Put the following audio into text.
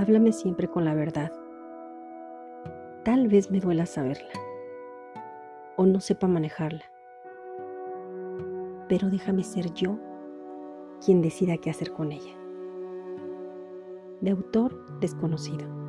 Háblame siempre con la verdad. Tal vez me duela saberla o no sepa manejarla, pero déjame ser yo quien decida qué hacer con ella. De autor desconocido.